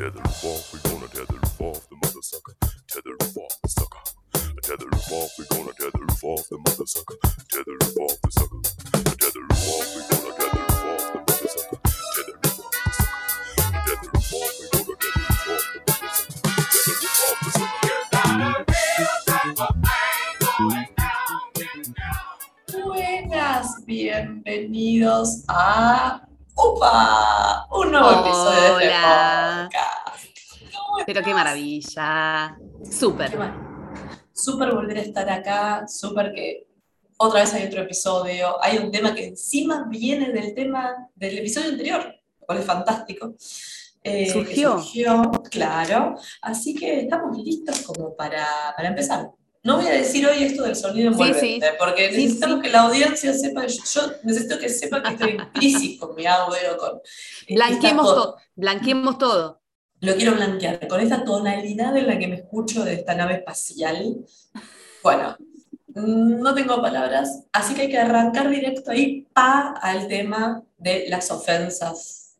Tether the roof off, we gonna tether the roof off the mother sucker. Tether the roof off the sucker. Tether the roof off, we gonna tether the roof off the mother sucker. Tether the roof off the sucker. Tether the roof off, we gonna tether the roof off the mother sucker. Tether the roof off the sucker. Tether the roof off, we gonna tether the roof off the mother sucker. Tether the roof off the sucker. Buenas, bienvenidos a ¡Upa! Un nuevo episodio de este podcast. ¿Cómo Pero qué maravilla. Súper. Súper volver a estar acá, súper que otra vez hay otro episodio. Hay un tema que encima viene del tema del episodio anterior, lo cual es fantástico. Eh, Surgió. surgió, claro. Así que estamos listos como para, para empezar. No voy a decir hoy esto del sonido envolvente, sí. porque Sí, necesitamos sí. que la audiencia sepa, yo, yo necesito que sepa que estoy en crisis con mi audio, con Blanqueemos, to- to- blanqueemos todo. Lo quiero blanquear, con esta tonalidad en la que me escucho de esta nave espacial. Bueno, mm, no tengo palabras, así que hay que arrancar directo ahí pa al tema de las ofensas,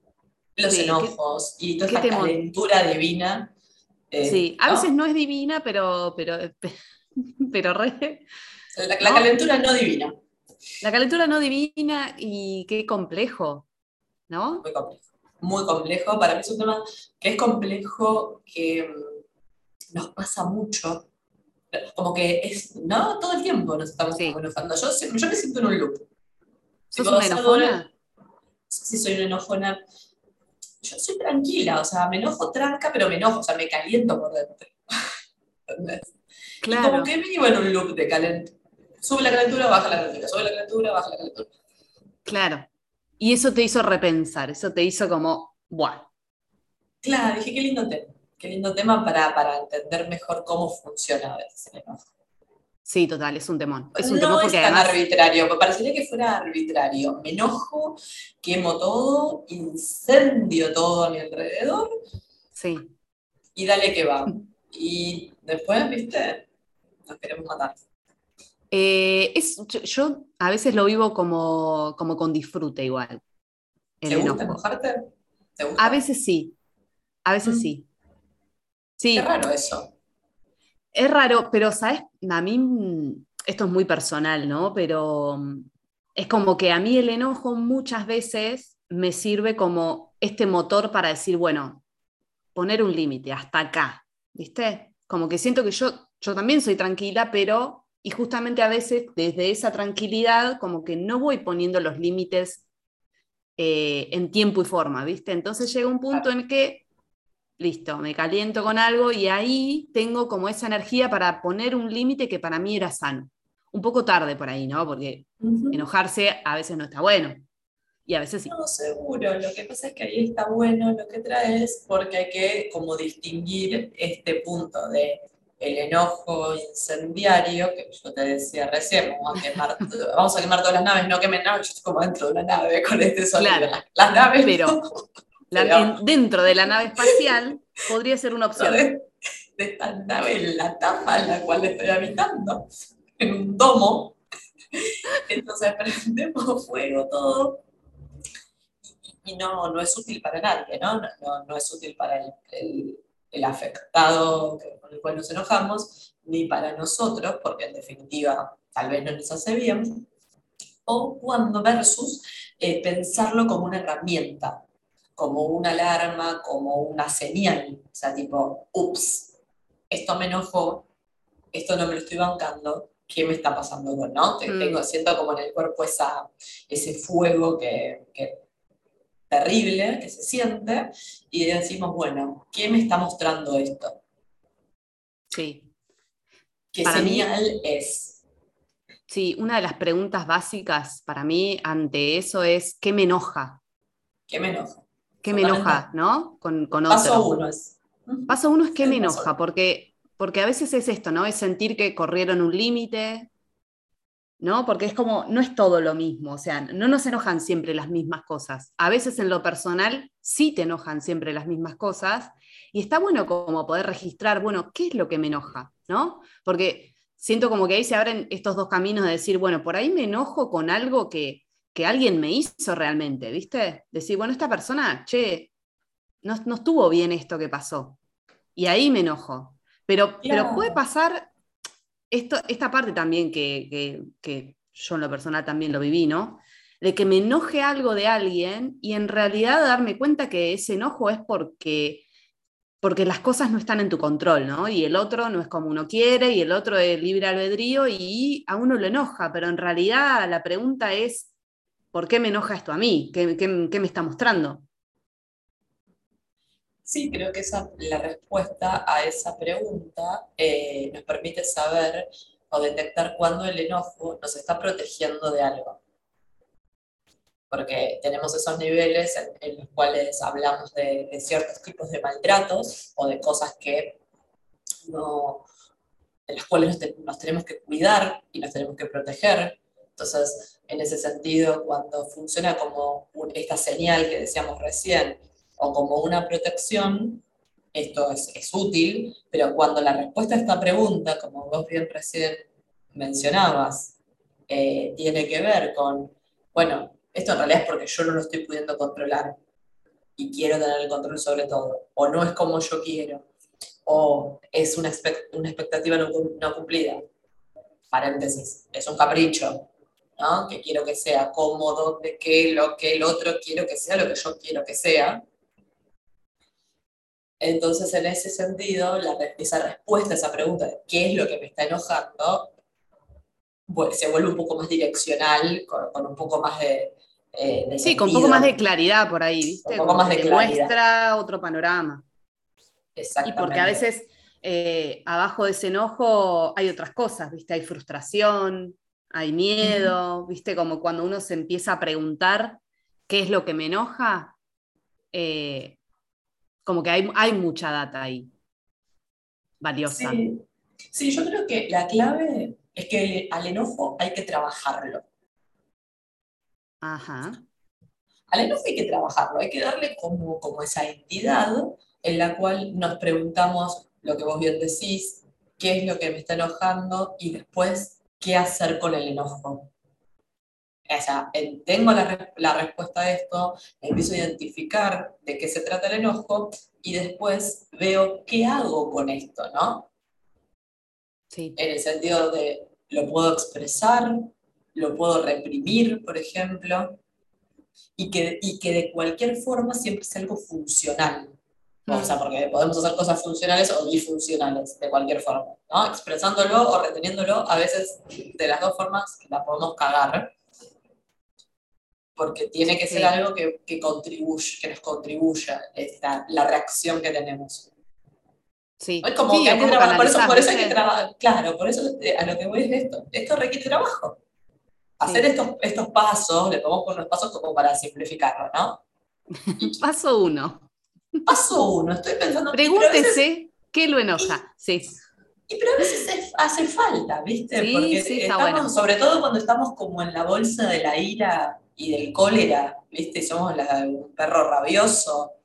los Sí, enojos y toda esta calentura divina. eh, Sí, a ¿no? veces no es divina, pero, pero, pero re- La, la ¿no? calentura no divina, la calentura no divina y qué complejo, ¿no? muy complejo. Muy complejo, para mí es un tema que es complejo, que mm, nos pasa mucho, como que es, ¿no? Todo el tiempo nos estamos Sí. Yo, me siento en un loop. ¿Sos una enojona? Sí, soy una enojona. Yo soy tranquila, o sea, me enojo tranca, pero me enojo, o sea, me caliento por dentro. ¿Entendés? Y Claro. como que vivo en un loop de calentura. Sube la calentura, baja la calentura, sube la calentura, baja la calentura. Claro. Y eso te hizo repensar, eso te hizo como, ¡buah! Claro, dije, qué lindo tema. Qué lindo tema para, para entender mejor cómo funciona a veces el enojo. Sí, total, es un temón. Es un no temón es tan además. arbitrario, me parecería que fuera arbitrario. Me enojo, quemo todo, incendio todo a mi alrededor Sí, y dale que va. Y después, viste, nos queremos matar. Eh, es, yo, yo a veces lo vivo como, como con disfrute igual. El ¿Te gusta enojo. enojarte? ¿Te gusta? A veces sí, a veces Mm. sí. Sí, Qué raro eso. es raro, pero sabes, a mí esto es muy personal, ¿no? Pero mm, es como que a mí el enojo muchas veces me sirve como este motor para decir, bueno, poner un límite hasta acá, ¿viste? Como que siento que yo, yo también soy tranquila, pero, y justamente a veces desde esa tranquilidad, como que no voy poniendo los límites eh, en tiempo y forma, ¿viste? Entonces llega un punto en que, listo, me caliento con algo y ahí tengo como esa energía para poner un límite que para mí era sano. Un poco tarde por ahí, ¿no? Porque enojarse a veces no está bueno. Y a veces sí. No, seguro. Lo que pasa es que ahí está bueno lo que traes porque hay que como distinguir este punto de el enojo incendiario, que yo te decía recién, vamos a quemar, vamos a quemar todas las naves, no quemen naves, yo estoy como dentro de una nave con este sonido. Claro. Las naves Pero no. La- Pero- en- dentro de la nave espacial podría ser una opción. de, de esta nave en la tapa en la cual estoy habitando, en un domo. Entonces prendemos fuego todo. Y, y no, no es útil para nadie, ¿no? No, no- no es útil para el, el- el afectado que- con el cual nos enojamos, ni para nosotros, porque en definitiva tal vez no nos hace bien. O cuando versus eh, pensarlo como una herramienta, como una alarma, como una señal. O sea, tipo, ups, esto me enojó, esto no me lo estoy bancando, ¿qué me está pasando no? Mm. Tengo, siento como en el cuerpo esa, ese fuego que, que terrible que se siente y decimos, bueno, ¿qué me está mostrando esto? Sí. ¿Qué Para mí- señal es? Sí, una de las preguntas básicas para mí ante eso es ¿qué me enoja? ¿Qué me enoja? ¿Qué me enoja, no? Con, con Paso otro. uno es. Paso uno es qué me enoja, porque, porque a veces es esto, ¿no? Es sentir que corrieron un límite, ¿no? Porque es como, no es todo lo mismo, o sea, no nos enojan siempre las mismas cosas. A veces en lo personal sí te enojan siempre las mismas cosas, y está bueno como poder registrar, bueno, ¿qué es lo que me enoja? ¿No? Porque siento como que ahí se abren estos dos caminos de decir, bueno, por ahí me enojo con algo que, que alguien me hizo realmente, ¿viste? Decir, bueno, esta persona, che, no, no estuvo bien esto que pasó. Y ahí me enojo. Pero, pero puede pasar esto, esta parte también que, que, yo en lo personal también lo viví, ¿no? De que me enoje algo de alguien y en realidad darme cuenta que ese enojo es porque porque las cosas no están en tu control, ¿no? Y el otro no es como uno quiere y el otro es libre albedrío y a uno lo enoja, pero en realidad la pregunta es, ¿por qué me enoja esto a mí? ¿Qué, me está mostrando? Sí, creo que esa, la respuesta a esa pregunta eh, nos permite saber o detectar cuándo el enojo nos está protegiendo de algo porque tenemos esos niveles en, los cuales hablamos de, ciertos tipos de maltratos o de cosas que no, de las cuales nos, tenemos que cuidar y nos tenemos que proteger. Entonces, en ese sentido, cuando funciona como esta señal que decíamos recién, o como una protección, esto es, es, útil, pero cuando la respuesta a esta pregunta, como vos bien recién mencionabas, eh, tiene que ver con, bueno, esto en realidad es porque yo no lo estoy pudiendo controlar y quiero tener el control sobre todo, o no es como yo quiero, o es una, una expectativa no, no, cumplida. Paréntesis, es un capricho, ¿no? Que quiero que sea cómodo, de que lo que el otro quiero que sea lo que yo quiero que sea. Entonces, en ese sentido, la, esa respuesta a esa pregunta de qué es lo que me está enojando se vuelve un poco más direccional, con, un poco más de, eh, Sí, con un poco más de claridad por ahí, ¿viste? Un poco más de muestra otro panorama. Y porque a veces eh, abajo de ese enojo hay otras cosas, ¿viste? Hay frustración, hay miedo, ¿viste? Como cuando uno se empieza a preguntar qué es lo que me enoja, eh, como que hay, hay, mucha data ahí, valiosa. Sí. sí, yo creo que la clave es que al enojo hay que trabajarlo. Ajá. Al enojo hay que trabajarlo, hay que darle como, como esa entidad en la cual nos preguntamos lo que vos bien decís, qué es lo que me está enojando y después qué hacer con el enojo. O sea, tengo la, la, respuesta a esto, empiezo a identificar de qué se trata el enojo y después veo qué hago con esto, ¿no? En el sentido de lo puedo expresar, lo puedo reprimir, por ejemplo, y que, y que de cualquier forma siempre sea algo funcional. O sea, porque podemos hacer cosas funcionales o disfuncionales, de cualquier forma, ¿no? Expresándolo o reteniéndolo, a veces de las dos formas la podemos cagar, porque tiene que ser algo que, que, contribuye, que nos contribuya esta, la reacción que tenemos. Sí. Es como que hay que trabajar, por eso, por eso hay que trabajar, claro, por eso a lo que voy es esto, esto requiere trabajo. Hacer estos, estos pasos, le pongo por los pasos como para simplificarlo, ¿no? Paso uno. Paso uno, estoy pensando... Pregúntese qué lo enoja, sí. Y pero a veces hace falta, ¿viste? Sí, Porque estamos, sobre todo cuando estamos como en la bolsa de la ira y del cólera, ¿viste? Somos un perro rabioso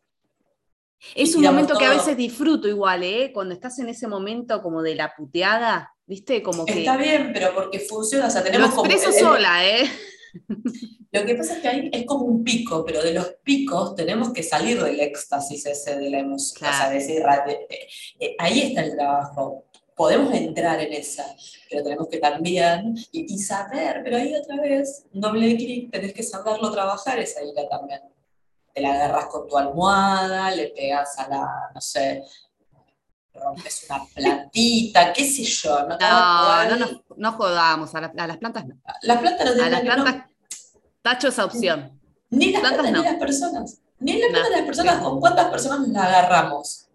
es un momento que a veces disfruto igual, ¿eh? Cuando estás en ese momento como de la puteada, ¿viste? Como que... Está bien, pero porque funciona, o sea, tenemos Lo expreso sola, ¿eh? Lo que pasa es que ahí es como un pico, pero de los picos tenemos que salir del éxtasis ese de la emoción. O sea, decir, eh, ahí está el trabajo. Podemos entrar en esa, pero tenemos que también, y, y saber, pero ahí otra vez, doble clic, tenés que saberlo trabajar esa ira también te la agarras con tu almohada, le pegas a la, no sé, rompes una plantita, qué sé yo. No, no, no, no, jodamos, a, las plantas no. Las plantas no tienen A las plantas, tacho esa opción. Ni las plantas, ni las personas. Ni las plantas ni las personas, ¿con cuántas personas la agarramos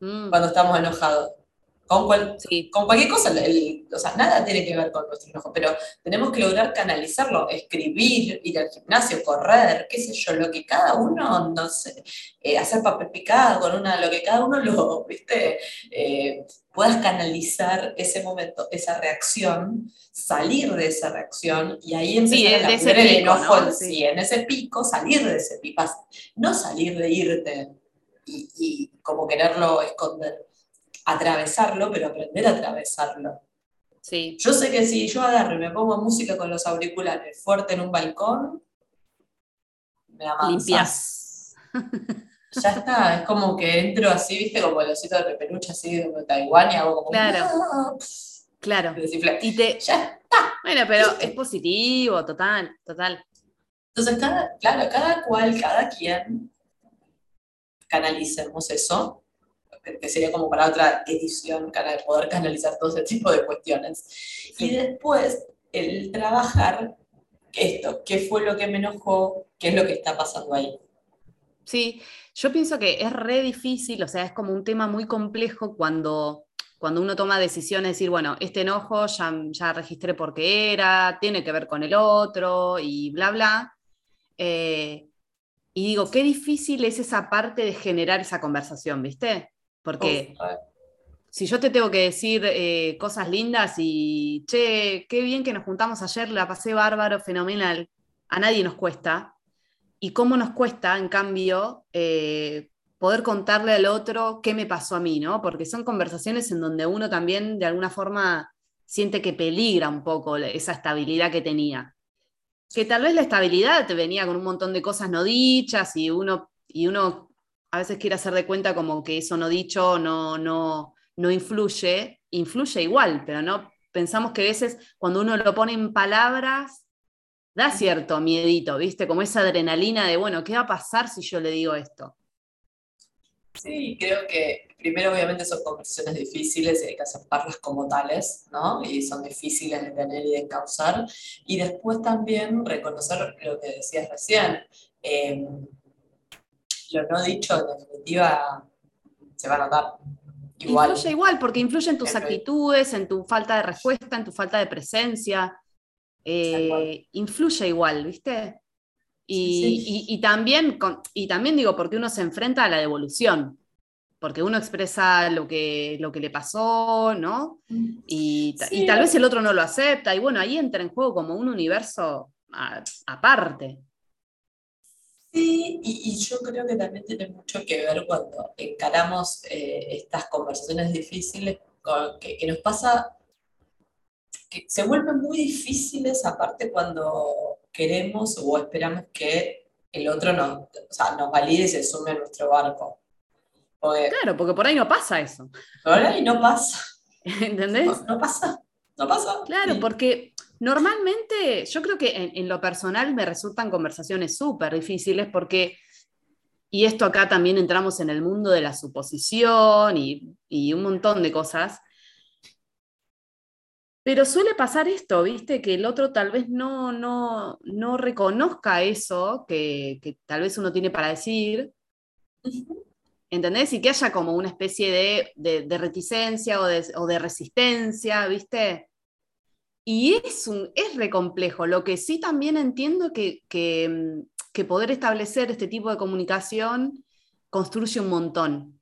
mm. cuando estamos enojados? Con, con cualquier cosa, o sea, nada tiene que ver con nuestro enojo, pero tenemos que lograr canalizarlo, escribir, ir al gimnasio, correr, qué sé yo, lo que cada uno, no sé, eh, hacer papel picado con una, lo que cada uno lo, viste, eh, puedas canalizar ese momento, esa reacción, salir de esa reacción y ahí empezar a ese el enojo en sí, en ese pico, salir de ese pico, no salir de irte y, y como quererlo esconder atravesarlo, pero aprender a atravesarlo. Sí. Yo sé que si yo agarro y me pongo música con los auriculares fuerte en un balcón, me Limpias. ya está, es como que entro así, viste, como el osito de peluche así de Taiwán y hago como... Claro. Claro. Y te, Ya bueno, pero es positivo, total, total. Entonces, cada, claro, cada cual, cada quien canalicemos eso, que sería como para otra edición, cana- poder canalizar todo ese tipo de cuestiones. Y después, el trabajar esto, qué fue lo que me enojó, qué es lo que está pasando ahí. Sí, yo pienso que es re difícil, o sea, es como un tema muy complejo cuando, cuando uno toma decisiones, decir, bueno, este enojo ya, ya registré por qué era, tiene que ver con el otro y bla, bla. Eh, y digo, qué difícil es esa parte de generar esa conversación, ¿viste? Porque si yo te tengo que decir eh, cosas lindas y, che, qué bien que nos juntamos ayer, la pasé bárbaro, fenomenal, a nadie nos cuesta. Y cómo nos cuesta, en cambio, eh, poder contarle al otro qué me pasó a mí, ¿no? Porque son conversaciones en donde uno también, de alguna forma, siente que peligra un poco esa estabilidad que tenía. Que tal vez la estabilidad te venía con un montón de cosas no dichas y uno, y uno a veces quiere hacer de cuenta como que eso no dicho no, no, no influye, influye igual, pero no pensamos que a veces cuando uno lo pone en palabras, da cierto miedito, ¿viste? Como esa adrenalina de, bueno, ¿qué va a pasar si yo le digo esto? Sí, creo que primero obviamente son conversaciones difíciles y hay que aceptarlas como tales, ¿no? Y son difíciles de tener y de encauzar. Y después también reconocer lo que decías recién. eh, lo no dicho, en definitiva, se va a notar. Igual. Influye igual, porque influye en tus actitudes, en tu falta de respuesta, en tu falta de presencia. Eh, influye igual, ¿viste? Y, Sí, sí. y- y también, con- y también digo, porque uno se enfrenta a la devolución, porque uno expresa lo que, lo que le pasó, ¿no? Y, y tal vez el otro no lo acepta, y bueno, ahí entra en juego como un universo a- aparte. Sí, y, y yo creo que también tiene mucho que ver cuando encaramos eh, estas conversaciones difíciles, con- que, que nos pasa, que se vuelven muy difíciles aparte cuando queremos o esperamos que el otro nos, o sea, nos valide y se sume a nuestro barco. Porque Claro, porque por ahí no pasa eso, ahora y no pasa, ¿entendés? no, no pasa, no pasa. Claro, porque normalmente yo creo que en, en lo personal me resultan conversaciones súper difíciles porque, y esto acá también entramos en el mundo de la suposición y, y un montón de cosas, pero suele pasar esto, ¿viste? Que el otro tal vez no, no, no reconozca eso que, que tal vez uno tiene para decir. ¿Entendés? Y que haya como una especie de, de- de reticencia o de, o de resistencia, ¿viste? Y es, un, es re complejo. Lo que sí también entiendo que, que, mm, que poder establecer este tipo de comunicación construye un montón.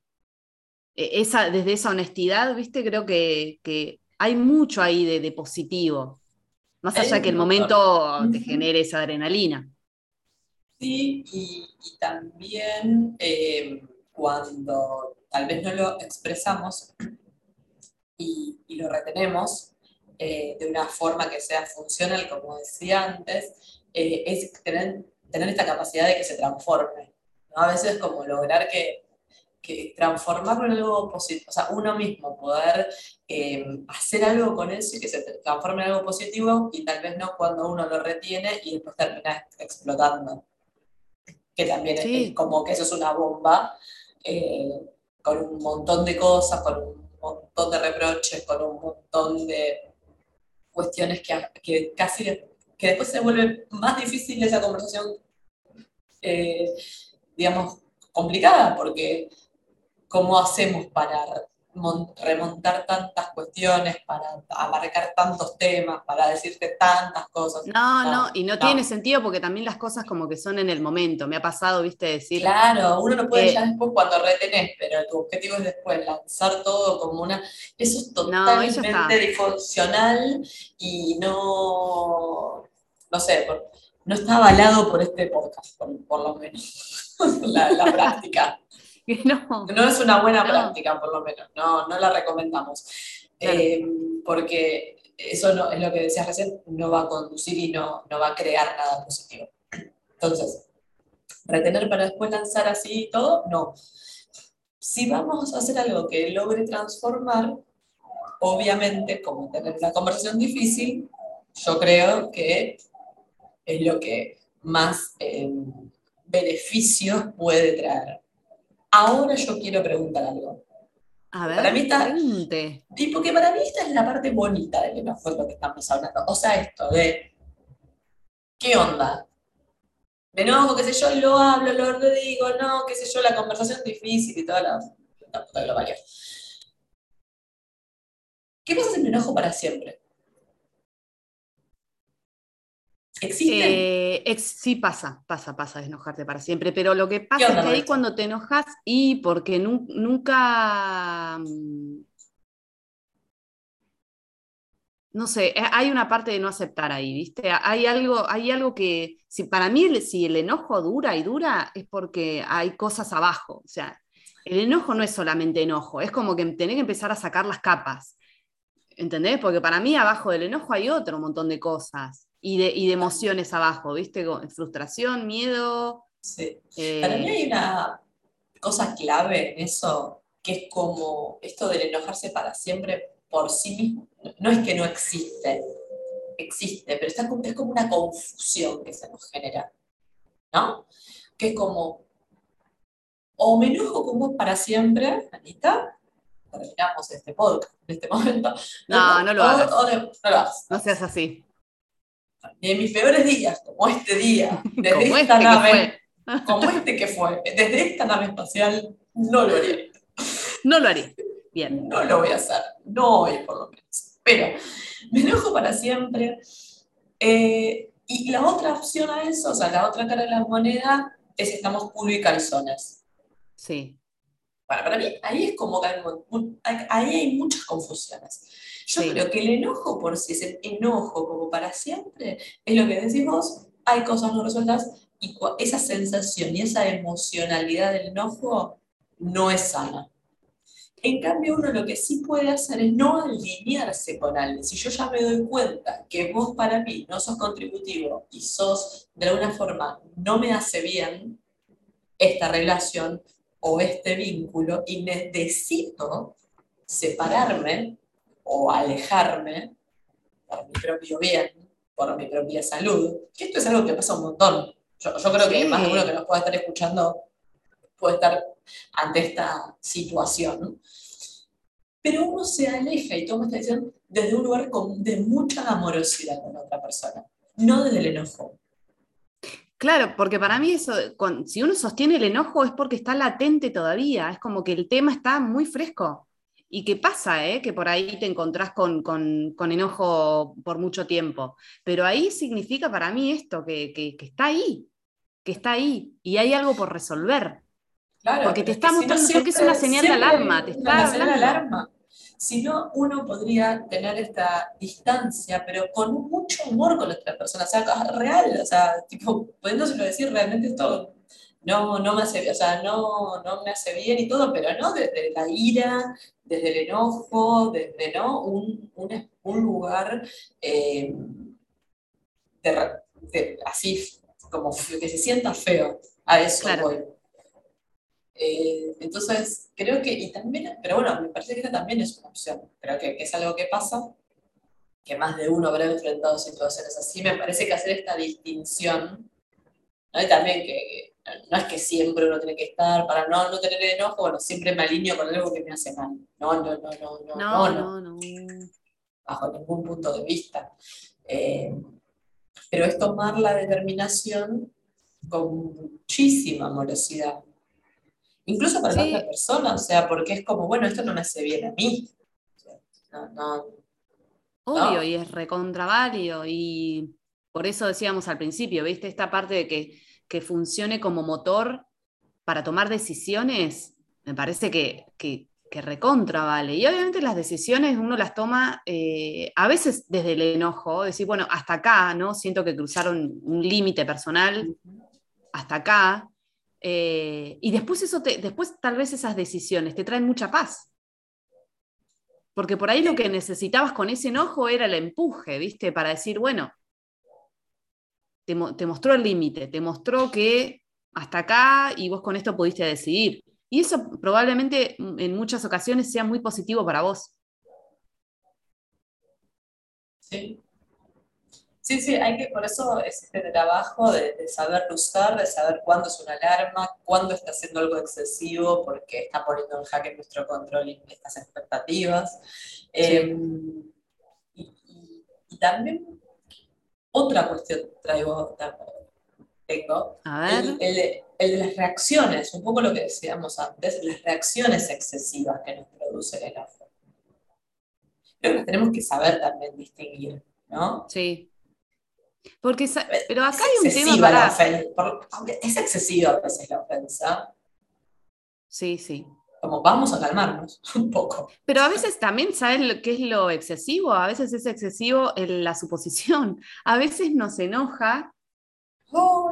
E- Esa, desde esa honestidad, ¿viste? Creo que, que hay mucho ahí de, de positivo. Más allá que el momento te genere esa adrenalina. Sí, y, y también eh, cuando tal vez no lo expresamos y, y lo retenemos eh, de una forma que sea funcional, como decía antes, eh, es tener, tener esta capacidad de que se transforme. ¿no? A veces como lograr que, que transformarlo en algo positivo, o sea, uno mismo poder eh, hacer algo con eso y que se transforme en algo positivo y tal vez no cuando uno lo retiene y después termina explotando que también es- Sí. es como que eso es una bomba, eh, con un montón de cosas, con un montón de reproches, con un montón de cuestiones que, que casi que después se vuelve más difícil esa conversación, eh, digamos, complicada, porque ¿cómo hacemos para remontar tantas cuestiones, para abarcar tantos temas, para decirte tantas cosas? No, No, no, y no, no. tiene sentido porque también las cosas como que son en el momento. Me ha pasado, viste, decir, Claro, uno no puede Eh, ya después cuando retenés, pero tu objetivo es después lanzar todo como una... Eso es No, totalmente disfuncional y no, no sé, no está avalado por este podcast, por, por lo menos, la, la práctica. No. No es una buena No. práctica, por lo menos, no, no la recomendamos. Claro. Eh, porque eso no, es lo que decías recién, no va a conducir y no, no va a crear nada positivo. Entonces, retener para después lanzar así y todo, no. Si vamos a hacer algo que logre transformar, obviamente, como tener una conversación difícil, yo creo que es lo que más eh, beneficios puede traer. Ahora yo quiero preguntar algo. A ver, Para mí está- pregunte. Y porque para mí esta es la parte bonita del enojo, es lo que estamos hablando. O sea, esto de, ¿qué onda? Me enojo, qué sé yo, lo hablo, lo, lo digo, no, qué sé yo, la conversación difícil y toda la, la puta que lo parió. ¿Qué pasa si me enojo para siempre? Eh, ex- sí pasa, pasa, pasa enojarte para siempre, pero lo que pasa es que ahí cuando te enojas y porque nu- nunca, mm, no sé, eh, hay una parte de no aceptar ahí, ¿viste? Hay algo, hay algo que, si para mí si el enojo dura y dura es porque hay cosas abajo, o sea, el enojo no es solamente enojo, es como que tenés que empezar a sacar las capas. ¿Entendés? Porque para mí abajo del enojo hay otro montón de cosas y de, y de emociones abajo, ¿viste? Frustración, miedo. Sí. eh, Para mí hay una cosa clave en eso, que es como esto del enojarse para siempre por sí mismo. No es que no existe, existe, pero está es como una confusión que se nos genera, ¿no? Que es como, o me enojo con vos para siempre, Anita, terminamos este podcast en este momento. No, no lo O- hagas. o de- no lo hagas. no seas así. En mis peores días, como este día, desde Como esta este nave, como este que fue, desde esta nave espacial, no lo haría. No lo haré. Bien. No lo voy a hacer, no hoy por lo menos. Pero me enojo para siempre. Eh, y la otra opción a eso, o sea, la otra cara de la moneda, es estamos culo y calzones. Sí. Para, para mí, ahí es como que hay, ahí hay muchas confusiones. Yo Sí. creo que el enojo por si es el enojo como para siempre, es lo que decís vos, hay cosas no resueltas y esa sensación y esa emocionalidad del enojo no es sana. En cambio, uno lo que sí puede hacer es no alinearse con alguien. Si yo ya me doy cuenta que vos para mí no sos contributivo y sos de alguna forma no me hace bien esta relación o este vínculo y necesito separarme o alejarme por mi propio bien, por mi propia salud, que esto es algo que pasa un montón. Yo, yo creo que Sí. más de uno que nos pueda estar escuchando puede estar ante esta situación. Pero uno se aleja y toma esta decisión desde un lugar con- de mucha amorosidad con otra persona, no desde el enojo. Claro, porque para mí eso, con- si uno sostiene el enojo es porque está latente todavía, es como que el tema está muy fresco. ¿Y qué pasa? eh? Que por ahí te encontrás con, con- con enojo por mucho tiempo. Pero ahí significa para mí esto, que, que- que está ahí, que está ahí y hay algo por resolver. Claro, Porque te está que mostrando, porque es una señal de alarma, te es está una señal de alarma. Si no, uno podría tener esta distancia, pero con mucho amor con la otra persona, o sea, real, o sea, tipo, pudiéndoselo decir, realmente esto no, no me hace bien, o sea, no, no me hace bien y todo, pero no desde la ira, desde el enojo, desde, ¿no? Un, un, un lugar eh, de re- de- así, como que se sienta feo, a eso Claro. voy. Eh, entonces, creo que, y también, pero bueno, me parece que esta también es una opción. Creo que, que es algo que pasa, que más de uno habrá enfrentado situaciones así. Me parece que hacer esta distinción, ¿no? Y también que no es que siempre uno tiene que estar, para no, no tener enojo, bueno, siempre me alineo con algo que me hace mal. No, no, no, no, no, No, no, no, no. bajo ningún punto de vista. Eh, pero es tomar la determinación con muchísima amorosidad. Incluso para la Sí. otra persona, o sea, porque es como, bueno, esto no me hace bien a mí. O sea, No, no, Obvio, ¿no? y es recontraválido. Y por eso decíamos al principio, ¿viste? Esta parte de que, que funcione como motor para tomar decisiones, me parece que, que, que recontra vale. Y obviamente las decisiones uno las toma eh, a veces desde el enojo, decir, bueno, hasta acá, ¿no? Siento que cruzaron un límite personal, hasta acá. Eh, y después eso después tal vez esas decisiones te traen mucha paz. Porque por ahí lo que necesitabas con ese enojo era el empuje, ¿viste? Para decir, bueno, te, te mostró el límite, te mostró que hasta acá y vos con esto pudiste decidir. Y eso probablemente en muchas ocasiones sea muy positivo para vos. Sí. Sí, sí, hay que, por eso es este trabajo de, de saber usar, de saber cuándo es una alarma, cuándo está haciendo algo excesivo, porque está poniendo en jaque nuestro control y estas expectativas. Eh, y, y- y también otra cuestión traigo, tengo, A ver. el, el de- el de las reacciones, un poco lo que decíamos antes, las reacciones excesivas que nos produce el enojo. Creo que tenemos que saber también distinguir, ¿no? Sí. Porque, sa- pero acá Es hay un tema para. por- es excesiva a veces la ofensa, Sí, sí. como vamos a calmarnos un poco. Pero a veces también, ¿sabes lo- qué es lo excesivo? A veces es excesivo en la suposición. A veces nos enoja,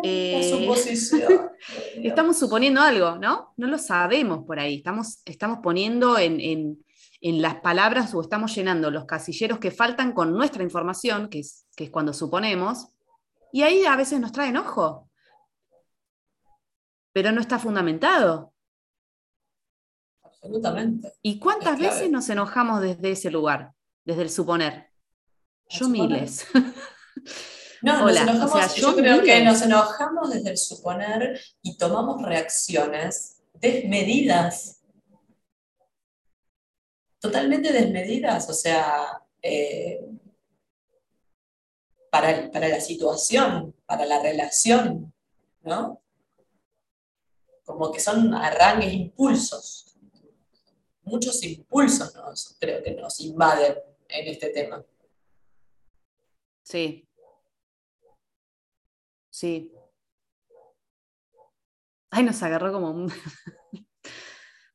Eh, la suposición. estamos suponiendo algo, ¿no? No lo sabemos por ahí. Estamos, estamos poniendo en, en- en las palabras o estamos llenando los casilleros que faltan con nuestra información, que es, que es cuando suponemos, y ahí a veces nos trae enojo. Pero no está fundamentado. Absolutamente. ¿Y cuántas veces nos enojamos desde ese lugar, desde el suponer? Yo suponer. miles. No, Hola, nos enojamos, o sea, yo yo creo que miles. nos enojamos desde el suponer y tomamos reacciones desmedidas. Totalmente desmedidas, o sea, eh, para, para la situación, para la relación, ¿no? Como que son arranques, impulsos. Muchos impulsos nos, creo que nos invaden en este tema. Sí. Sí. Ay, nos agarró como un,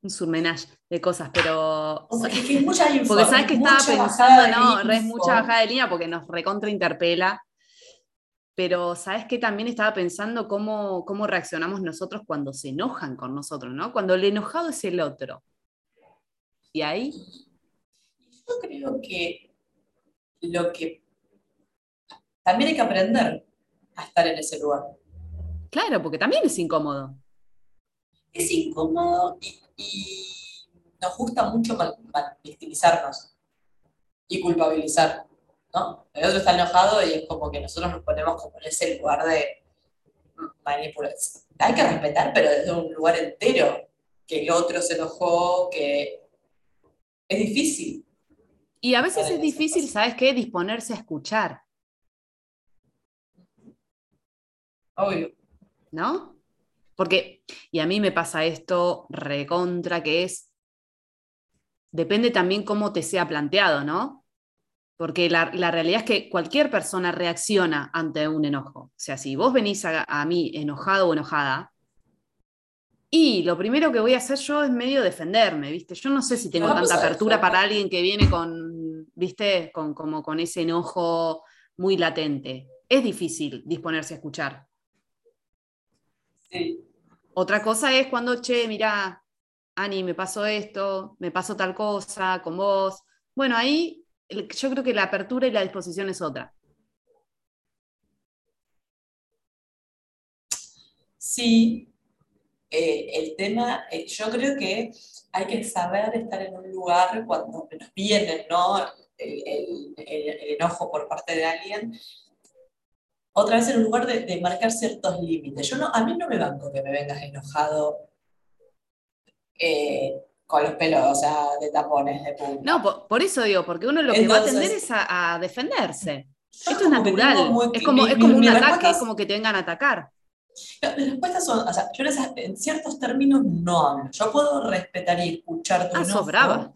un surmenage de cosas, pero. O sea, es que es mucha info, Porque sabes que estaba pensando, no, re es mucha bajada de línea porque nos recontra interpela. Pero sabes que también estaba pensando cómo, cómo reaccionamos nosotros cuando se enojan con nosotros, ¿no? Cuando el enojado es el otro. Y ahí, Yo creo que lo que también hay que aprender a estar en ese lugar. claro, porque también es incómodo. Es incómodo y, y nos gusta mucho mal, mal- victimizarnos y culpabilizar, ¿no? El otro está enojado y es como que nosotros nos ponemos como en ese lugar de manipulación. Hay que respetar, pero desde un lugar entero, que el otro se enojó, que es difícil. Y a veces es difícil, cosas. ¿sabes qué? Disponerse a escuchar, Obvio. ¿no? Porque, y a mí me pasa esto recontra, que es, depende también cómo te sea planteado, ¿no? Porque la, la realidad es que cualquier persona reacciona ante un enojo. O sea, si vos venís a, a mí enojado o enojada, y lo primero que voy a hacer yo es medio defenderme, ¿viste? Yo no sé si tengo vamos tanta apertura para alguien que viene con, ¿viste? Con, como con ese enojo muy latente. Es difícil disponerse a escuchar. Sí. Otra cosa es cuando, che, mirá, Ani, me pasó esto, me pasó tal cosa con vos. Bueno, ahí yo creo que la apertura y la disposición es otra. Sí, eh, el tema, eh, yo creo que hay que saber estar en un lugar cuando nos viene, el enojo por parte de alguien, otra vez en un lugar de, de marcar ciertos límites. Yo no, a mí no me banco que me vengas enojado eh, con los pelos, o sea, de tapones, de punta. No, por, por eso digo, porque uno lo que va a tender es a, a defenderse. Esto es natural. muy- Es como, mi- es como mi- un ataque, es como que te vengan a atacar. Mis respuestas son, o sea, yo en, ciertos términos no hablo. Yo puedo respetar y escuchar tu Ah, sos brava.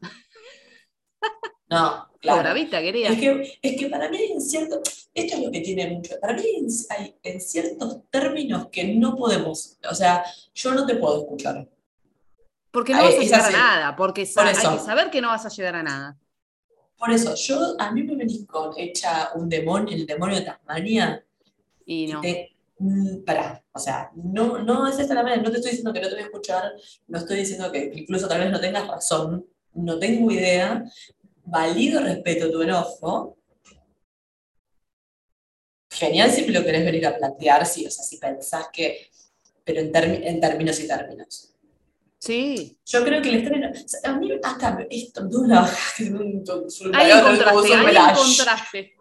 No, claro. bravita, querida. Es que, es que para mí en cierto, esto es lo que tiene mucho, para mí hay en ciertos términos que no podemos, o sea, yo no te puedo escuchar. Porque no Ah, vas a llegar a nada, porque Por hay que saber que no vas a llegar a nada. Por eso, yo, a mí me venís con hecha un demonio, el demonio de Tasmania, Y y no. te, mm, pará, o sea, no, no es esta la manera, no te estoy diciendo que no te voy a escuchar, no estoy diciendo que incluso tal vez no tengas razón, no tengo idea, valido respeto tu enojo. Genial si me lo querés venir a plantear, si, o sea, si pensás que pero en, en términos y términos. Sí. Yo creo que el estreno, a mí acá esto de una, un- un- Ahí un- encontraste, un ahí collage. encontraste.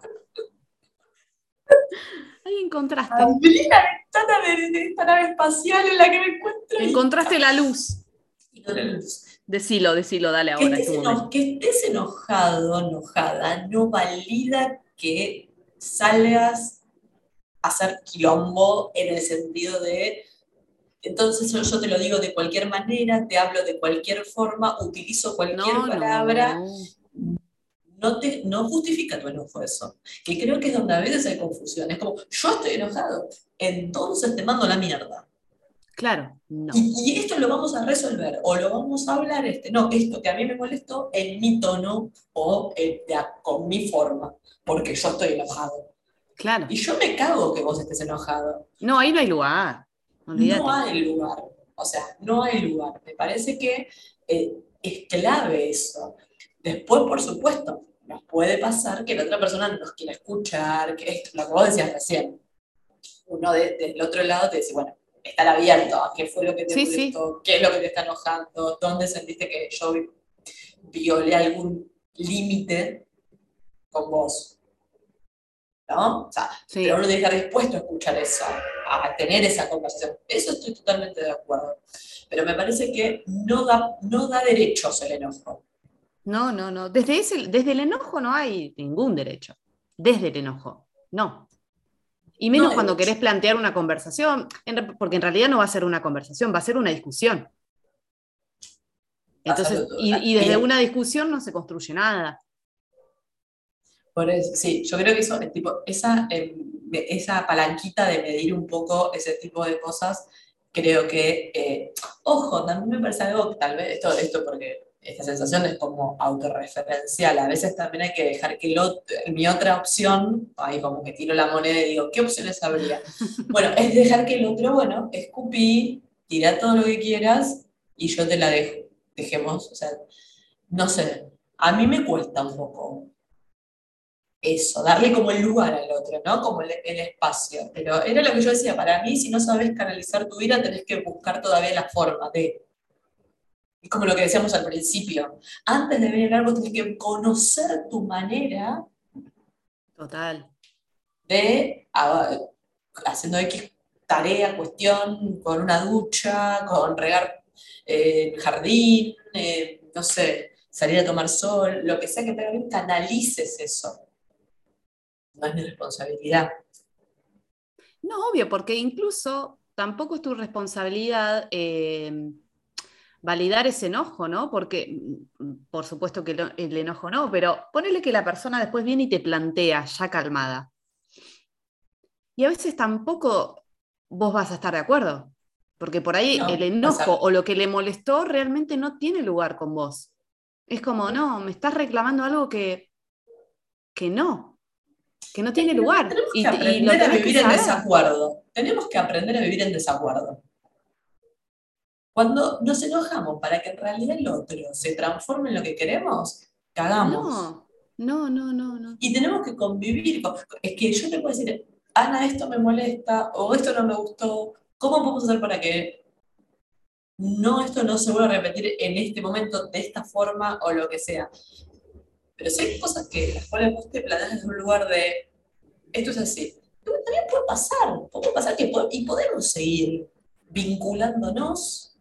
Ahí encontraste. Abrí la ventana de, esta nave espacial en la que me encuentro. y- Encontraste la luz. y la luz. Decilo, decilo, dale Que ahora. es estés, eno- que estés enojado, enojada, no valida que salgas a hacer quilombo en el sentido de, entonces yo, te lo digo de cualquier manera, te hablo de cualquier forma, utilizo cualquier No, no, palabra, no. no, te, no justifica tu enojo eso. Que creo que es donde a veces hay confusión. Es como, yo estoy enojado, entonces te mando la mierda. Claro, no. Y, y esto lo vamos a resolver o lo vamos a hablar, este, no, esto que a mí me molestó en mi tono o eh, de con mi forma, porque yo estoy enojado. Claro. Y yo me cago que vos estés enojado. No, ahí no hay lugar. Olvídate. No hay lugar, o sea, no hay lugar. Me parece que eh, es clave eso. Después, por supuesto, nos puede pasar que la otra persona nos quiera escuchar, que esto, lo que vos decías recién. Uno de- del otro lado te dice, bueno, estar abierto a qué fue lo que te Sí, sí. molestó, qué es lo que te está enojando, dónde sentiste que yo vi- violé algún límite con vos. ¿No? O sea, Sí. pero uno tiene que estar dispuesto a escuchar eso, a tener esa conversación. Eso estoy totalmente de acuerdo. Pero me parece que no da, no da derechos el enojo. No, no, no. Desde, ese, desde el enojo no hay ningún derecho. Desde el enojo. No. Y menos No, cuando querés plantear una conversación, en porque en realidad no va a ser una conversación, va a ser una discusión. Entonces, y, y desde Bien. una discusión no se construye nada. Por eso, sí, yo creo que eso es tipo, esa, eh, esa palanquita de medir un poco ese tipo de cosas, creo que, eh, ojo, también me parece algo, tal vez, esto, esto porque esta sensación es como autorreferencial, a veces también hay que dejar que el ot- mi otra opción, ahí como que tiro la moneda y digo, ¿qué opciones habría? Bueno, es dejar que el otro, bueno, escupí, tira todo lo que quieras y yo te la dejo, dejemos, o sea, no sé, a mí me cuesta un poco eso, darle como el lugar al otro, ¿no? Como el, el espacio. Pero era lo que yo decía, para mí, si no sabes canalizar tu ira, tenés que buscar todavía la forma de. Es como lo que decíamos al principio. Antes de venir algo, tenés que conocer tu manera Total. de, haciendo X tarea, cuestión, con una ducha, con regar eh, el jardín, eh, no sé, salir a tomar sol, lo que sea que te haga bien, canalices eso. No es mi responsabilidad. No, obvio, porque incluso tampoco es tu responsabilidad eh, validar ese enojo, ¿no? Porque, mm, por supuesto que lo- el enojo no, pero ponele que la persona después viene y te plantea ya calmada. Y a veces tampoco vos vas a estar de acuerdo, porque por ahí No, el o enojo sea- o lo que le molestó realmente no tiene lugar con vos. Es como, no, me estás reclamando algo que, que no, que no tiene lugar. Tenemos Y, que y lo aprender a que vivir en desacuerdo. Tenemos que aprender a vivir en desacuerdo. Cuando nos enojamos para que en realidad el otro se transforme en lo que queremos, cagamos. No, no, no, no, no. Y tenemos que convivir. con- Es que yo te puedo decir, Ana, esto me molesta o esto no me gustó. ¿Cómo podemos hacer para que no esto no se vuelva a repetir en este momento de esta forma o lo que sea? Pero si hay cosas que las cuales vos te planteas desde un lugar de esto es así. Pero también puede pasar, puede pasar que y podemos seguir vinculándonos,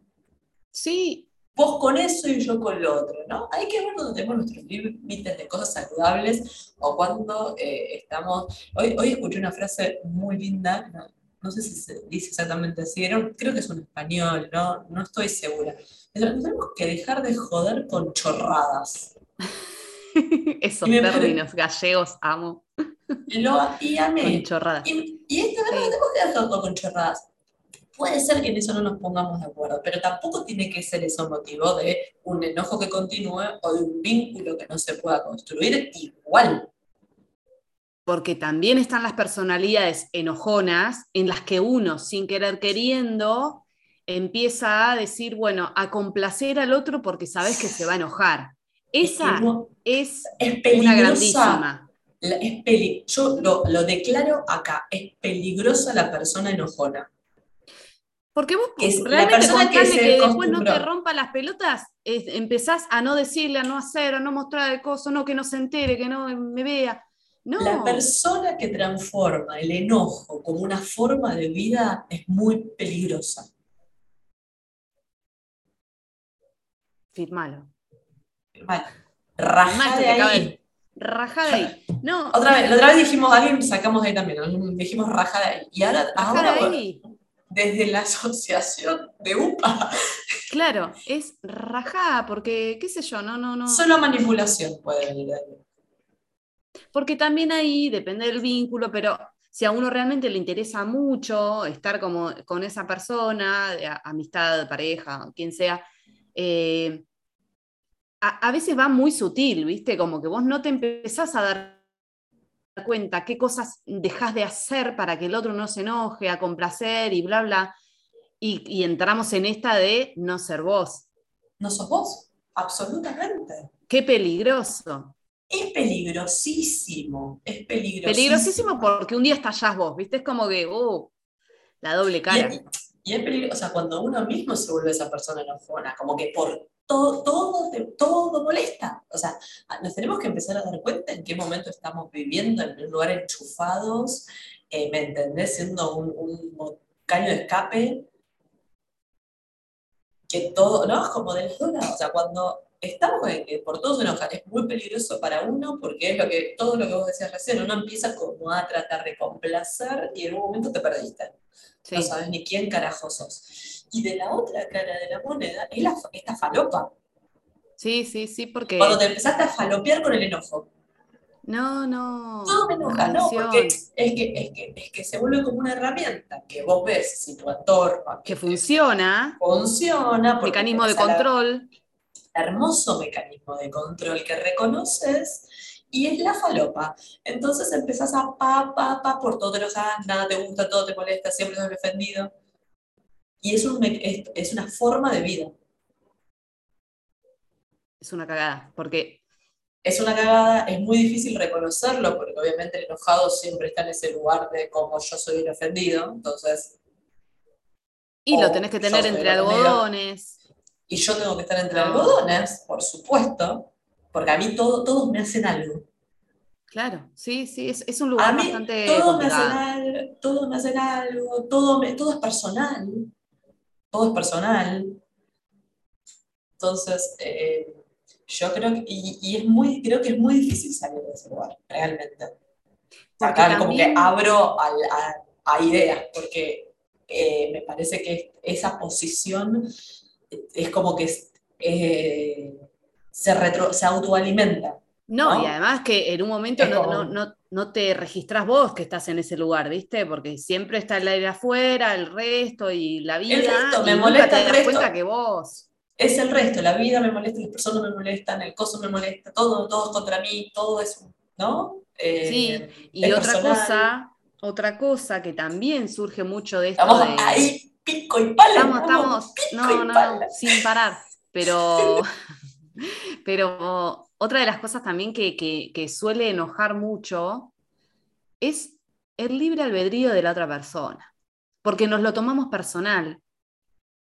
Sí, vos con eso y yo con lo otro, ¿no? Hay que ver dónde tenemos nuestros límites de cosas saludables o cuando eh, estamos... Hoy, hoy escuché una frase muy linda, no, no sé si se dice exactamente así, creo que es un español, ¿no? No estoy segura. Pero nos tenemos que dejar de joder con chorradas. esos pare- términos gallegos amo. Lo, y amé. Con chorradas. Y, y este verano Sí. tenemos que dejar todo con chorradas. Puede ser que en eso no nos pongamos de acuerdo, pero tampoco tiene que ser eso motivo de un enojo que continúe o de un vínculo que no se pueda construir igual. Porque también están las personalidades enojonas en las que uno, sin querer queriendo, empieza a decir, bueno, a complacer al otro porque sabes que se va a enojar. Esa Es, una grandísima. la- es peli- yo lo, lo declaro acá, es peligrosa la persona enojona. Porque vos es la realmente persona con que se que después no te rompa las pelotas, es- empezás a no decirle, a no hacer, a no mostrar el coso, no, que no se entere, que no me vea. No, La persona que transforma el enojo como una forma de vida es muy peligrosa. firmalo. Rajá se de ahí. Rajá de ahí. No, Otra vez, la otra vez dijimos, alguien sacamos de ahí también, dijimos rajá de ahí. Y ahora, ahora bueno, ahí. Desde la asociación de UPA, Claro, es rajá, porque, qué sé yo, no, no, no. solo manipulación puede venir de ahí. Porque también ahí depende del vínculo, pero si a uno realmente le interesa mucho estar como con esa persona, de amistad, pareja, quien sea, eh, a, a veces va muy sutil, ¿viste? Como que vos no te empezás a dar cuenta qué cosas dejas de hacer para que el otro no se enoje, a complacer y bla, bla. Y, y entramos en esta de no ser vos. No sos vos, absolutamente. Qué peligroso. Es peligrosísimo, es peligrosísimo. Peligrosísimo porque un día estallás vos, ¿viste? Es como que, uh, la doble Y cara. es, y es peligroso, o sea, cuando uno mismo se vuelve esa persona enojona, como que por todo, todo, todo molesta. O sea, nos tenemos que empezar a dar cuenta en qué momento estamos viviendo en un lugar enchufados, eh, ¿me entendés? Siendo un, un caño de escape, que todo, ¿no? Es como de las dos lados. O sea, cuando estamos con- que por todo se enojan, es muy peligroso para uno porque es lo que, todo lo que vos decías recién, uno empieza como a tratar de complacer y en un momento te perdiste Sí. no sabes ni quién carajo sos. Y de la otra cara de la moneda es la, esta falopa. Sí, sí, sí, porque. Cuando te empezaste a falopear con el enojo. No, no. Todo me enoja, ¿no? Porque es que, es, que, es que se vuelve como una herramienta que vos ves si tu entorno Que funciona. funciona. porque Mecanismo de la- control. hermoso mecanismo de control que reconoces y es la falopa. Entonces empezás a pa, pa, pa, por todo te enojas, nada te gusta, todo te molesta, siempre sos ofendido. Y es, un, me- es, una forma de vida. Es una cagada. Porque. Es una cagada, es muy difícil reconocerlo, porque obviamente el enojado siempre está en ese lugar de como yo soy el ofendido, entonces, Y lo tenés que tener entre algodones. y yo tengo que estar entre No. algodones, por supuesto, porque a mí todo, todos me hacen algo. Claro, sí, sí, es, es un A lugar mí bastante todos me, hacen algo, todos me hacen algo, todo, me- todo es personal, todo es personal. Entonces, eh, yo creo que, y, y es muy, creo que es muy difícil salir de ese lugar, realmente. Porque Acá como que abro a, a ideas, porque eh, me parece que esa posición es como que eh, se, retro, se autoalimenta. No, ¿no? y además que en un momento Es no, como- no, no, no te registrás vos que estás en ese lugar, ¿viste? Porque siempre está el aire afuera, el resto y la vida. resto, y me nunca molesta te el resto. cuenta que vos. Es el resto, la vida me molesta, las personas me molestan, el coso me molesta, todo, todo contra mí, todo es, ¿no? Eh, Sí, Y otra personal. cosa, otra cosa que también surge mucho de esto Estamos de. ahí, pico y pala. Estamos, estamos, no, no, no, sin parar. Pero, pero otra de las cosas también que, que- que suele enojar mucho es el libre albedrío de la otra persona. Porque nos lo tomamos personal,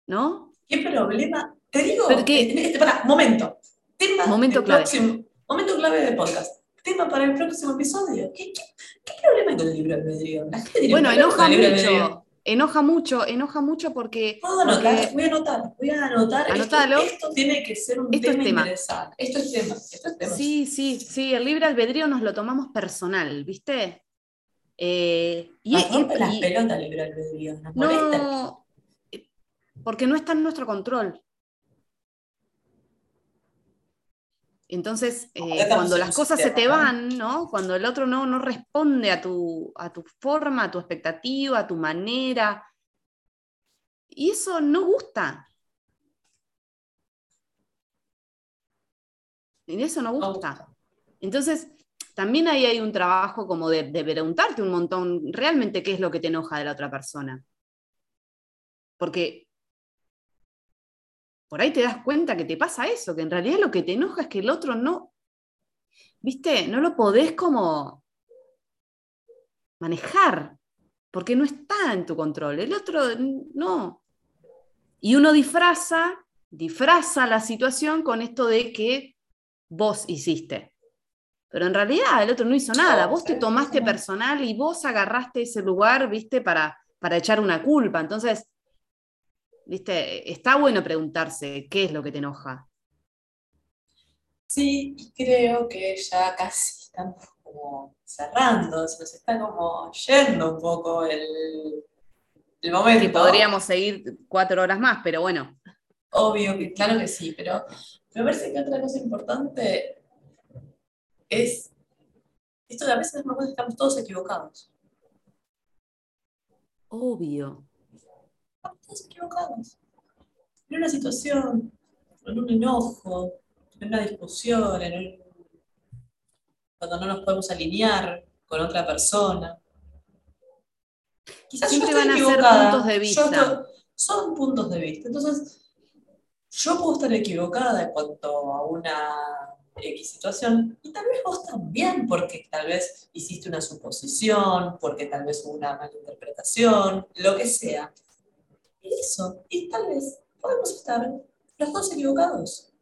¿no? ¿Qué problema? Te digo, Porque- este, este- pará, momento. Tema Momento clave. próximo- momento clave del podcast. Tema para el próximo episodio. ¿Qué, qué, qué problema hay con el libre albedrío? Bueno, enoja mucho, enoja mucho, enoja mucho porque, Puedo anotar, porque- voy a anotar, voy a anotar. Esto- Anotalo. Esto, tiene que ser un Esto es tema, tema. interesante. Esto es tema, esto es tema. sí, sí, sí, el libre albedrío nos lo tomamos personal, ¿viste? Eh, y, Nos y- las y- pelotas el libre albedrío, nos molesta. no, porque no está en nuestro control. Entonces, eh, cuando las cosas se te van, ¿no? Cuando el otro no, no responde a tu, a tu forma, a tu expectativa, a tu manera, y eso no gusta. Y eso no gusta. gusta. Entonces, también ahí hay un trabajo como de, de preguntarte un montón realmente qué es lo que te enoja de la otra persona. Porque por ahí te das cuenta que te pasa eso, que en realidad lo que te enoja es que el otro no, viste, no lo podés como manejar, porque no está en tu control. El otro no. Y uno disfraza, disfraza la situación con esto de que vos hiciste. Pero en realidad el otro no hizo nada. Vos te tomaste personal y vos agarraste ese lugar, viste, para, para echar una culpa. Entonces, viste, está bueno preguntarse qué es lo que te enoja. Sí, y creo que ya casi estamos como cerrando, se nos está como yendo un poco el, el momento. Sí, podríamos seguir cuatro horas más, pero bueno. Obvio, que claro que sí, pero me parece que otra cosa importante es esto de a veces estamos todos equivocados. Obvio. Equivocados. En una situación, en un enojo, en una discusión, en cuando no nos podemos alinear con otra persona. Quizás Siempre van a ser puntos de vista. son puntos de vista. Entonces, yo puedo estar equivocada en cuanto a una X situación, y tal vez vos también, porque tal vez hiciste una suposición, porque tal vez hubo una malinterpretación, lo que sea. Eso, y tal vez podemos estar los dos equivocados.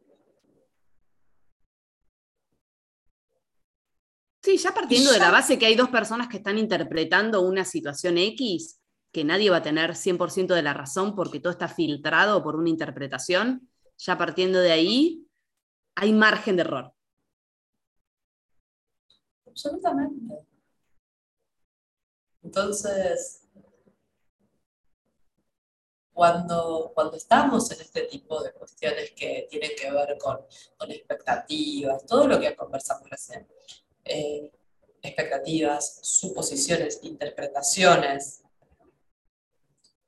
Sí, ya partiendo de la base que hay dos personas que están interpretando una situación X, que nadie va a tener 100% de la razón porque todo está filtrado por una interpretación, ya partiendo de ahí, hay margen de error. Absolutamente. Entonces, cuando, cuando estamos en este tipo de cuestiones que tienen que ver con, expectativas, todo lo que conversamos recién, eh, expectativas, suposiciones, interpretaciones,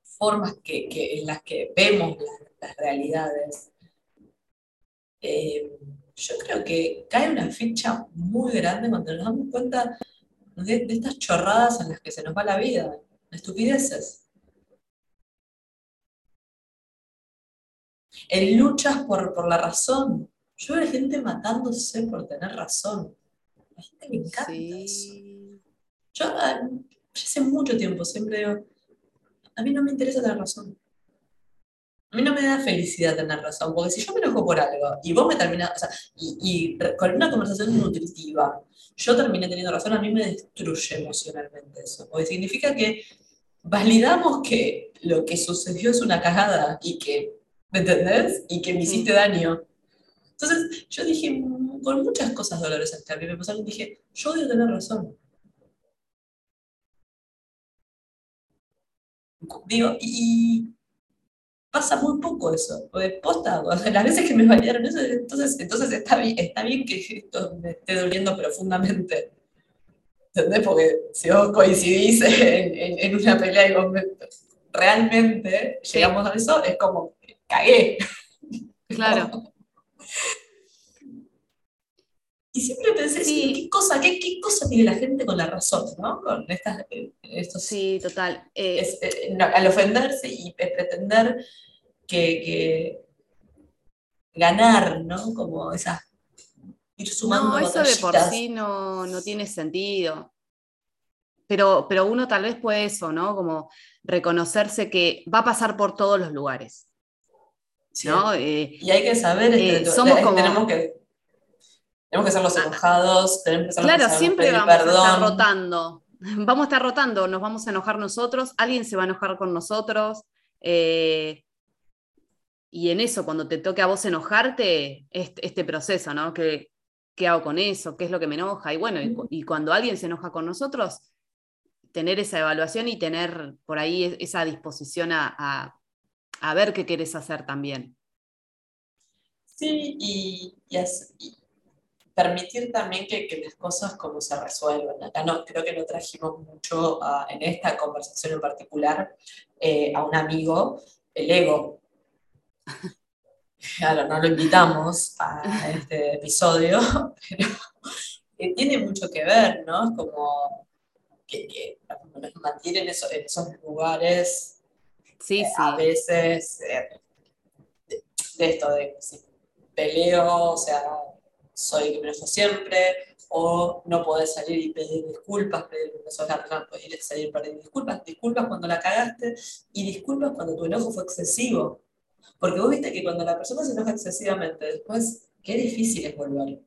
formas que, en las que vemos las, realidades, eh, yo creo que cae una ficha muy grande cuando nos damos cuenta de, estas chorradas en las que se nos va la vida, estupideces. En luchas por, por la razón. Yo veo gente matándose por tener razón. A la gente le encanta eso. Yo, ah, hace mucho tiempo siempre digo, a mí no me interesa tener razón. A mí no me da felicidad tener razón, porque si yo me enojo por algo y vos me terminás, o sea, y, con una conversación nutritiva, yo terminé teniendo razón, a mí me destruye emocionalmente eso, porque significa que validamos que lo que sucedió es una cagada y que, ¿me entendés? Y que me hiciste daño. Entonces, yo dije, con muchas cosas dolorosas que a mí me pasaron, dije, yo odio tener razón. Digo, y, pasa muy poco eso. Porque posta, las veces que me validaron eso, entonces, entonces está, bien, está bien que esto me esté doliendo profundamente. ¿Entendés? Porque si vos coincidís en, en, una pelea y vos realmente llegamos a eso, es como, cagué. Claro. Y siempre pensé, ¿qué, cosa, qué, ¿qué, cosa tiene la gente con la razón, ¿no? Con estas, eh, estos, sí, total. Eh, eh, al ofenderse y pretender que, ganar, ¿no? Como esa ir sumando. No, eso de por sí no, tiene sentido. Pero, pero uno tal vez puede eso, ¿no? Como reconocerse que va a pasar por todos los lugares. ¿No? y hay que saber, este, somos como, tenemos que tenemos que ser los ah, enojados, tenemos que ser Claro, siempre vamos a estar rotando. Vamos a estar rotando, nos vamos a enojar nosotros, alguien se va a enojar con nosotros. Eh, y en eso, cuando te toque a vos enojarte, este, este proceso, ¿no? ¿Qué, ¿Qué, hago con eso? ¿Qué es lo que me enoja? Y bueno, y, cuando alguien se enoja con nosotros, tener esa evaluación y tener por ahí esa disposición a, a, ver qué querés hacer también. Sí, y, permitir también que, las cosas como se resuelvan. Acá no, creo que no trajimos mucho en esta conversación en particular eh, a un amigo, el ego. Claro, no lo invitamos a este episodio, pero tiene mucho que ver, ¿no? Como que, que nos mantienen en, esos lugares sí, eh, sí. a veces eh, de, esto de si peleo, o sea, soy que me siempre, o no podés salir y pedir disculpas, pedir, no sos la persona, podés ir a salir y pedir disculpas, disculpas cuando la cagaste y disculpas cuando tu enojo fue excesivo. Porque vos viste que cuando la persona se enoja excesivamente, después, qué difícil es volver.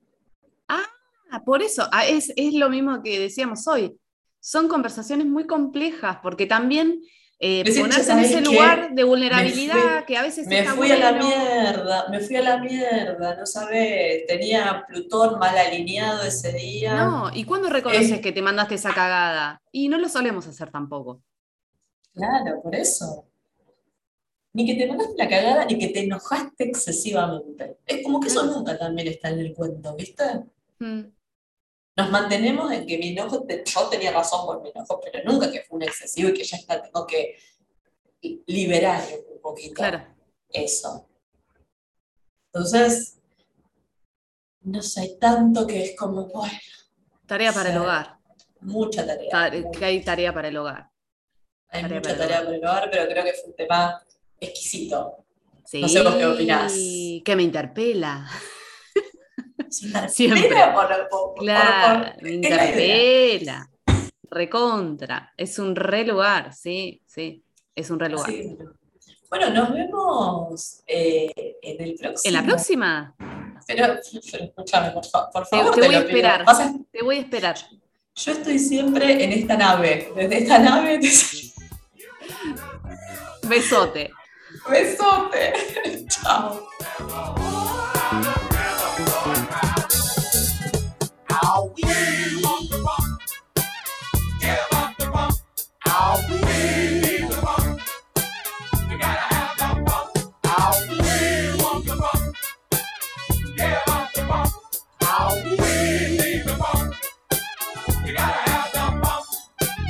Ah, por eso, ah, es, es lo mismo que decíamos hoy. Son conversaciones muy complejas, porque también eh, Decir, ponerse "Che, en ¿sabés ese lugar de vulnerabilidad fui- que a veces Me fui a la mierda, me fui a la mierda, no sabés, tenía Plutón mal alineado ese día. No, ¿y cuándo reconoces Es- que te mandaste esa cagada? Y no lo solemos hacer tampoco. Claro, por eso. Ni que te mandaste la cagada, ni que te enojaste excesivamente. Es como que eso Claro. nunca también está en el cuento, ¿viste? Mm, Nos mantenemos en que mi enojo, yo tenía razón por mi enojo, pero nunca que fue un excesivo y que ya está, tengo que liberar un poquito claro. eso. Entonces, no sé, hay tanto que es como, bueno, Tarea para el hogar. mucha tarea. Ta- mucha- que hay tarea para el hogar. hay tarea mucha para tarea por el hogar, pero creo que fue un tema exquisito. Sí, No sé vos qué opinás. que me interpela. Siempre. por- por- por- por- Claro, me idea. interpela. Recontra. Es un re lugar, sí, sí. Es un re lugar. Bueno, nos vemos eh, en el próximo. ¿En la próxima? Pero, pero escúchame, por, fa- por favor. te te voy a esperar. Pasa- Te voy a esperar. yo estoy siempre en esta nave. Desde esta nave te Besote. besote. Chao. Are we